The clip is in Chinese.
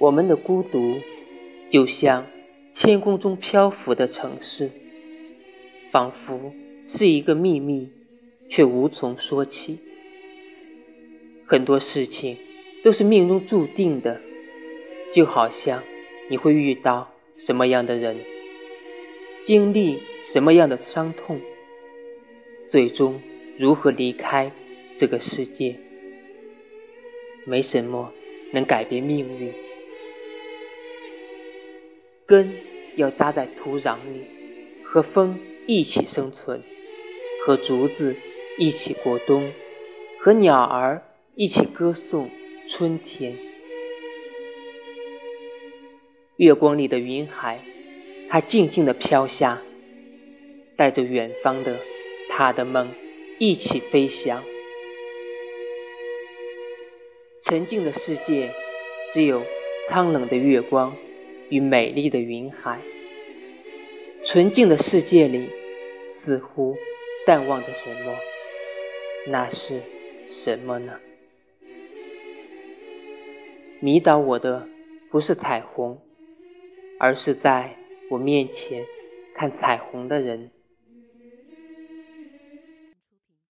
我们的孤独，就像天空中漂浮的城市，仿佛是一个秘密，却无从说起。很多事情都是命中注定的，就好像你会遇到什么样的人，经历什么样的伤痛，最终如何离开这个世界，没什么能改变命运。根要扎在土壤里，和风一起生存，和竹子一起过冬，和鸟儿一起歌颂春天。月光里的云海，它静静地飘下，带着远方的他的梦一起飞翔。沉静的世界，只有苍冷的月光。与美丽的云海，纯净的世界里，似乎淡忘着什么。那是什么呢？迷倒我的不是彩虹，而是在我面前看彩虹的人。